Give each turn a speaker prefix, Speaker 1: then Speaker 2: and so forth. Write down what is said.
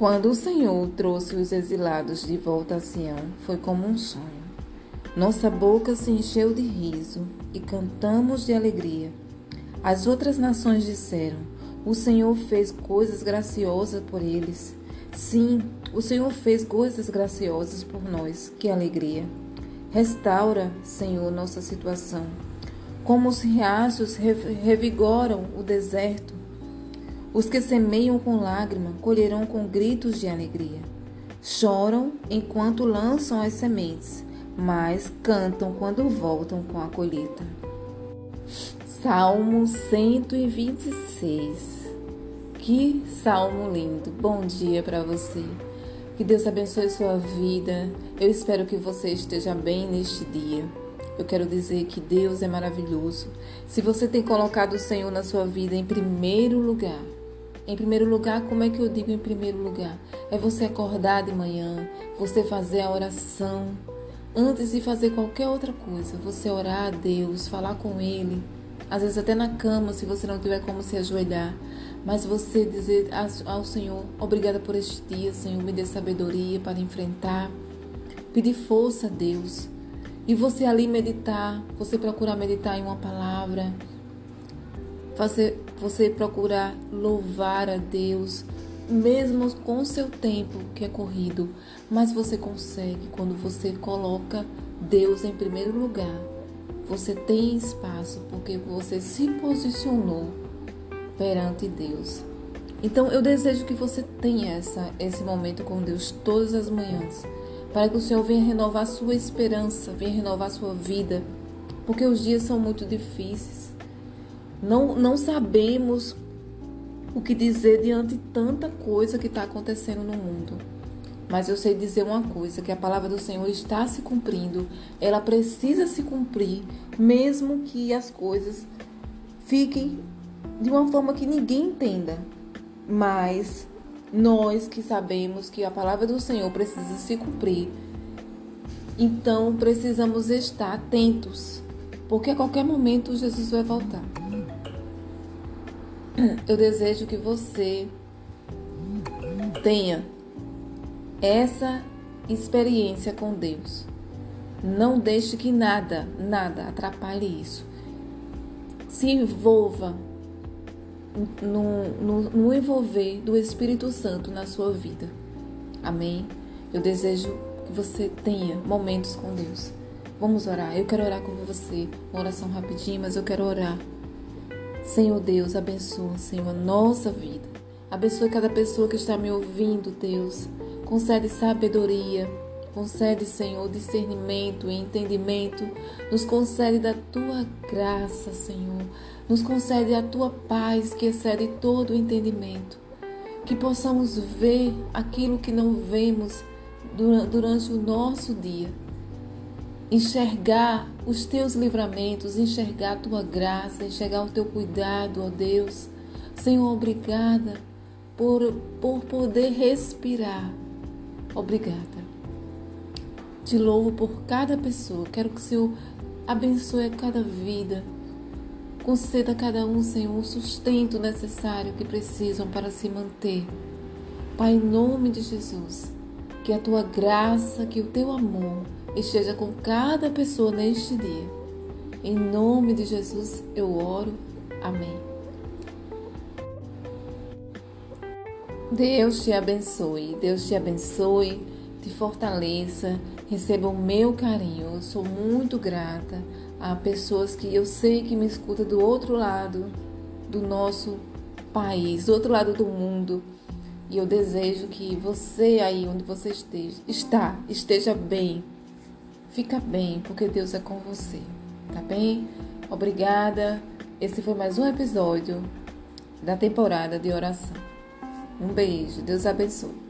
Speaker 1: Quando o Senhor trouxe os exilados de volta a Sião, foi como um sonho. Nossa boca se encheu de riso e cantamos de alegria. As outras nações disseram: O Senhor fez coisas graciosas por eles. Sim, o Senhor fez coisas graciosas por nós. Que alegria! Restaura, Senhor, nossa situação. Como os riachos revigoram o deserto, os que semeiam com lágrima colherão com gritos de alegria. Choram enquanto lançam as sementes, mas cantam quando voltam com a colheita. Salmo 126. Que salmo lindo! Bom dia para você. Que Deus abençoe sua vida. Eu espero que você esteja bem neste dia. Eu quero dizer que Deus é maravilhoso. Se você tem colocado o Senhor na sua vida em primeiro lugar, em primeiro lugar, como é que eu digo em primeiro lugar? É você acordar de manhã, você fazer a oração. Antes de fazer qualquer outra coisa, você orar a Deus, falar com Ele. Às vezes até na cama, se você não tiver como se ajoelhar. Mas você dizer ao Senhor, obrigada por este dia, Senhor, me dê sabedoria para enfrentar. Pedir força a Deus. E você ali meditar, você procurar meditar em uma palavra, fazer você procurar louvar a Deus, mesmo com seu tempo que é corrido, mas você consegue quando você coloca Deus em primeiro lugar. Você tem espaço porque você se posicionou perante Deus. Então eu desejo que você tenha essa, esse momento com Deus todas as manhãs, para que o Senhor venha renovar sua esperança, venha renovar sua vida, porque os dias são muito difíceis. Não, não sabemos o que dizer diante de tanta coisa que está acontecendo no mundo. Mas eu sei dizer uma coisa, que a palavra do Senhor está se cumprindo, ela precisa se cumprir, mesmo que as coisas fiquem de uma forma que ninguém entenda. Mas nós que sabemos que a palavra do Senhor precisa se cumprir, então precisamos estar atentos, porque a qualquer momento Jesus vai voltar eu desejo que você tenha essa experiência com Deus. Não deixe que nada, nada atrapalhe isso. Se envolva no, no, no, envolver do Espírito Santo na sua vida. Amém? Eu desejo que você tenha momentos com Deus. Vamos orar. Eu quero orar com você. Uma oração rapidinha, mas eu quero orar Senhor Deus, abençoa, Senhor, a nossa vida. Abençoa cada pessoa que está me ouvindo, Deus. Concede sabedoria, concede, Senhor, discernimento e entendimento. Nos concede da tua graça, Senhor. Nos concede a tua paz que excede todo o entendimento. Que possamos ver aquilo que não vemos durante o nosso dia enxergar os teus livramentos, enxergar a tua graça, enxergar o teu cuidado, ó Deus. Senhor, obrigada por, por poder respirar. Obrigada. Te louvo por cada pessoa. Quero que o Senhor abençoe a cada vida. Conceda a cada um, Senhor, o sustento necessário que precisam para se manter. Pai, em nome de Jesus, que a tua graça, que o teu amor esteja com cada pessoa neste dia. Em nome de Jesus eu oro. Amém. Deus te abençoe, Deus te abençoe, te fortaleça, receba o meu carinho. Eu sou muito grata a pessoas que eu sei que me escutam do outro lado do nosso país, do outro lado do mundo. E eu desejo que você aí onde você esteja, está, esteja bem, Fica bem, porque Deus é com você. Tá bem? Obrigada. Esse foi mais um episódio da temporada de oração. Um beijo. Deus abençoe.